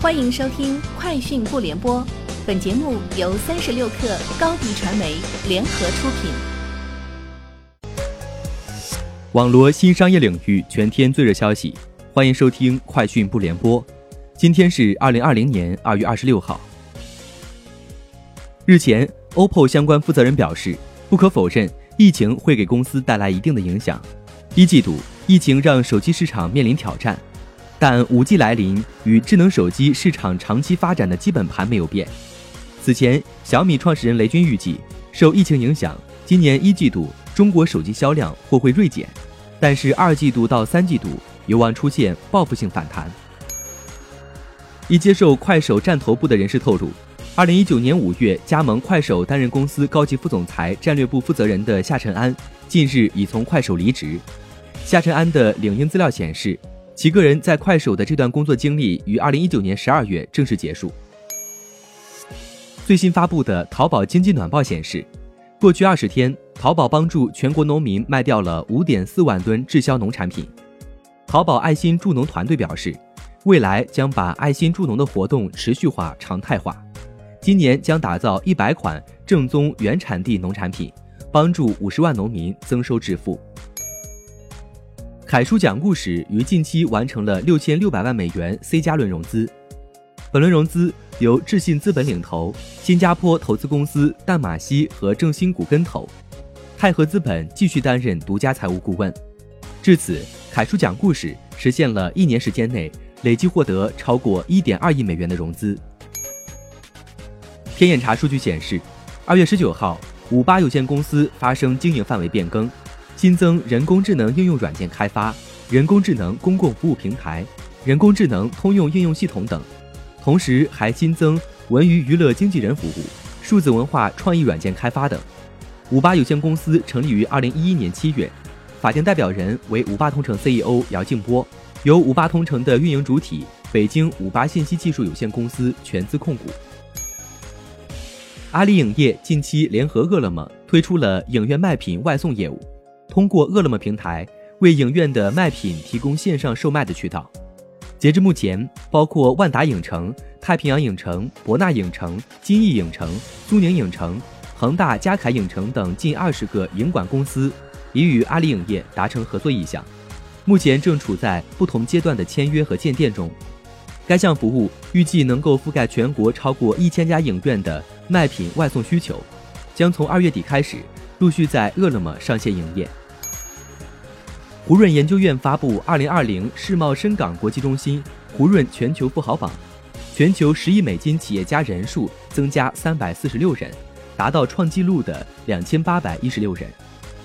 欢迎收听《快讯不联播》，本节目由三十六克高低传媒联合出品。网罗新商业领域全天最热消息，欢迎收听《快讯不联播》。今天是二零二零年二月二十六号。日前，OPPO 相关负责人表示，不可否认，疫情会给公司带来一定的影响。一季度，疫情让手机市场面临挑战。但五 G 来临与智能手机市场长期发展的基本盘没有变。此前，小米创始人雷军预计，受疫情影响，今年一季度中国手机销量或会锐减，但是二季度到三季度有望出现报复性反弹。一接受快手站头部的人士透露，二零一九年五月加盟快手担任公司高级副总裁、战略部负责人的夏晨安，近日已从快手离职。夏晨安的领英资料显示。其个人在快手的这段工作经历于二零一九年十二月正式结束。最新发布的淘宝经济暖报显示，过去二十天，淘宝帮助全国农民卖掉了五点四万吨滞销农产品。淘宝爱心助农团队表示，未来将把爱心助农的活动持续化、常态化。今年将打造一百款正宗原产地农产品，帮助五十万农民增收致富。凯叔讲故事于近期完成了六千六百万美元 C 加轮融资，本轮融资由智信资本领投，新加坡投资公司淡马锡和正新股跟投，泰和资本继续担任独家财务顾问。至此，凯叔讲故事实现了一年时间内累计获得超过一点二亿美元的融资。天眼查数据显示，二月十九号，五八有限公司发生经营范围变更。新增人工智能应用软件开发、人工智能公共服务平台、人工智能通用应用系统等，同时还新增文娱娱乐经纪人服务、数字文化创意软件开发等。五八有限公司成立于二零一一年七月，法定代表人为五八同城 CEO 姚劲波，由五八同城的运营主体北京五八信息技术有限公司全资控股。阿里影业近期联合饿了么推出了影院卖品外送业务。通过饿了么平台为影院的卖品提供线上售卖的渠道。截至目前，包括万达影城、太平洋影城、博纳影城、金逸影城、苏宁影城、恒大嘉凯影城等近二十个影管公司已与阿里影业达成合作意向，目前正处在不同阶段的签约和建店中。该项服务预计能够覆盖全国超过一千家影院的卖品外送需求，将从二月底开始陆续在饿了么上线营业。胡润研究院发布《二零二零世贸深港国际中心胡润全球富豪榜》，全球十亿美金企业家人数增加三百四十六人，达到创纪录的两千八百一十六人。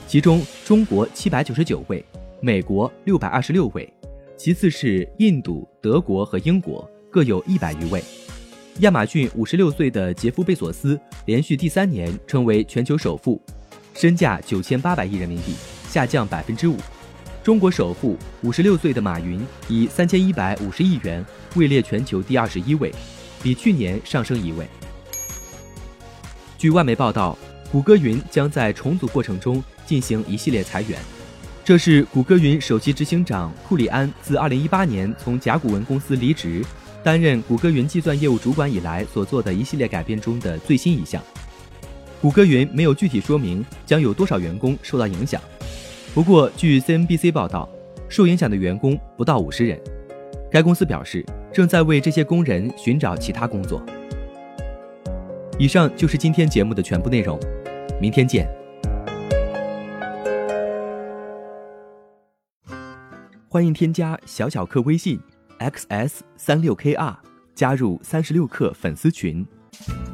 其中，中国七百九十九位，美国六百二十六位，其次是印度、德国和英国，各有一百余位。亚马逊五十六岁的杰夫·贝索斯连续第三年成为全球首富，身价九千八百亿人民币，下降百分之五。中国首富五十六岁的马云以三千一百五十亿元位列全球第二十一位，比去年上升一位。据外媒报道，谷歌云将在重组过程中进行一系列裁员，这是谷歌云首席执行长库里安自二零一八年从甲骨文公司离职，担任谷歌云计算业务主管以来所做的一系列改变中的最新一项。谷歌云没有具体说明将有多少员工受到影响。不过，据 CNBC 报道，受影响的员工不到五十人。该公司表示，正在为这些工人寻找其他工作。以上就是今天节目的全部内容，明天见。欢迎添加小小客微信 xs 三六 kr，加入三十六课粉丝群。